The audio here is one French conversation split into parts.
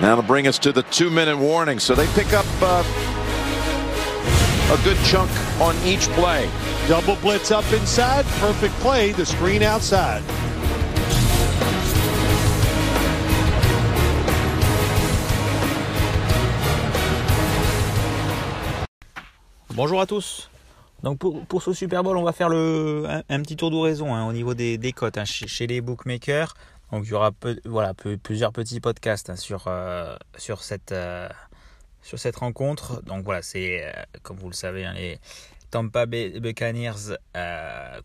That'll bring us to the two-minute warning. So they pick up uh, a good chunk on each play. Double blitz up inside. Perfect play. The screen outside. Bonjour à tous. Donc pour, pour, ce Super Bowl, on va faire le, un, un petit tour d'horizon hein, au niveau des, des cotes hein, chez, chez, les bookmakers. Donc il y aura voilà, plusieurs petits podcasts hein, sur, euh, euh, sur cette rencontre. Donc voilà, c'est euh, comme vous le savez, les Tampa Bay Buccaneers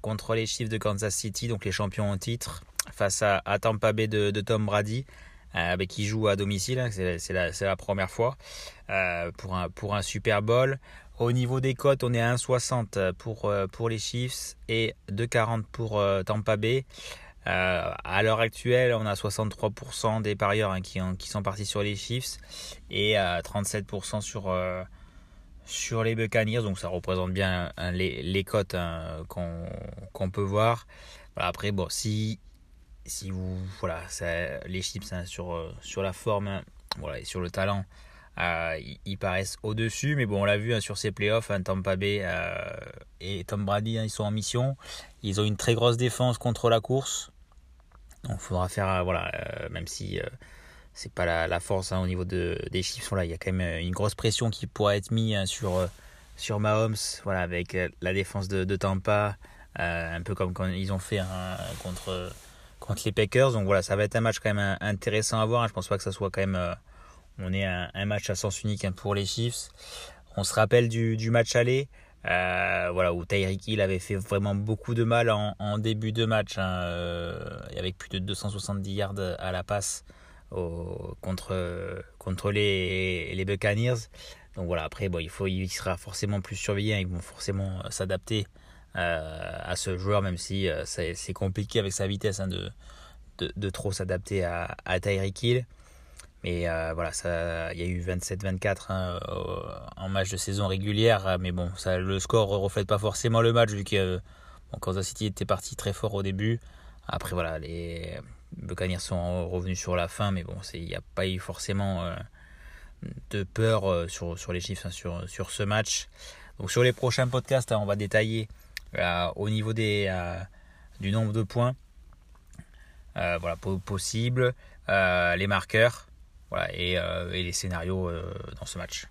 contre les Chiefs de Kansas City, donc les champions en titre, face à, Tampa Bay de, Tom Brady. Euh, qui joue à domicile, c'est la, première fois pour, un, pour un Super Bowl. Au niveau des cotes, on est à 1,60 pour, pour les Chiefs et 2,40 pour Tampa Bay. Euh, à l'heure actuelle, on a 63% des parieurs hein, qui, ont, qui, sont partis sur les Chiefs et euh, 37% sur, euh, sur les Buccaneers. Donc ça représente bien hein, les, les cotes hein, qu'on peut voir. Après, bon, si, si vous. Voilà, les Chiefs sur, sur la forme voilà, et sur le talent, euh, ils, paraissent au-dessus, mais bon, on l'a vu hein, sur ces playoffs, hein, Tampa Bay euh, et Tom Brady, hein, ils sont en mission. Ils ont une très grosse défense contre la course. Donc, il faudra faire, euh, voilà, euh, même si euh, c'est pas la, la force au niveau de, des chiffres, il y a quand même une grosse pression qui pourrait être mise sur, sur Mahomes, voilà, avec la défense de, Tampa, un peu comme quand ils ont fait contre, contre les Packers. Donc voilà, ça va être un match quand même intéressant à voir. Je pense pas que ça soit quand même on est un, un, match à sens unique hein, pour les Chiefs. On se rappelle du, du match aller, euh, voilà, où Tyreek Hill avait fait vraiment beaucoup de mal en, début de match, hein, euh, avec plus de 270 yards à la passe contre, contre les, les Buccaneers. Donc voilà, après, bon, il, faut, il sera forcément plus surveillé, hein, ils vont forcément s'adapter euh, à ce joueur, même si c'est compliqué avec sa vitesse hein, de, de, de, trop s'adapter à, à Tyreek Hill. Mais euh, voilà, il y a eu 27-24 hein, en match de saison régulière, mais bon, ça, le score ne reflète pas forcément le match vu que bon, Kansas City était parti très fort au début. Après voilà, les Buccaneers sont revenus sur la fin, mais bon, il n'y a pas eu forcément euh, de peur euh, sur, sur les chiffres hein, sur, sur ce match. Donc sur les prochains podcasts, hein, on va détailler euh, au niveau des, euh, du nombre de points, voilà, possible, les marqueurs voilà, et, euh, et les scénarios euh, dans ce match.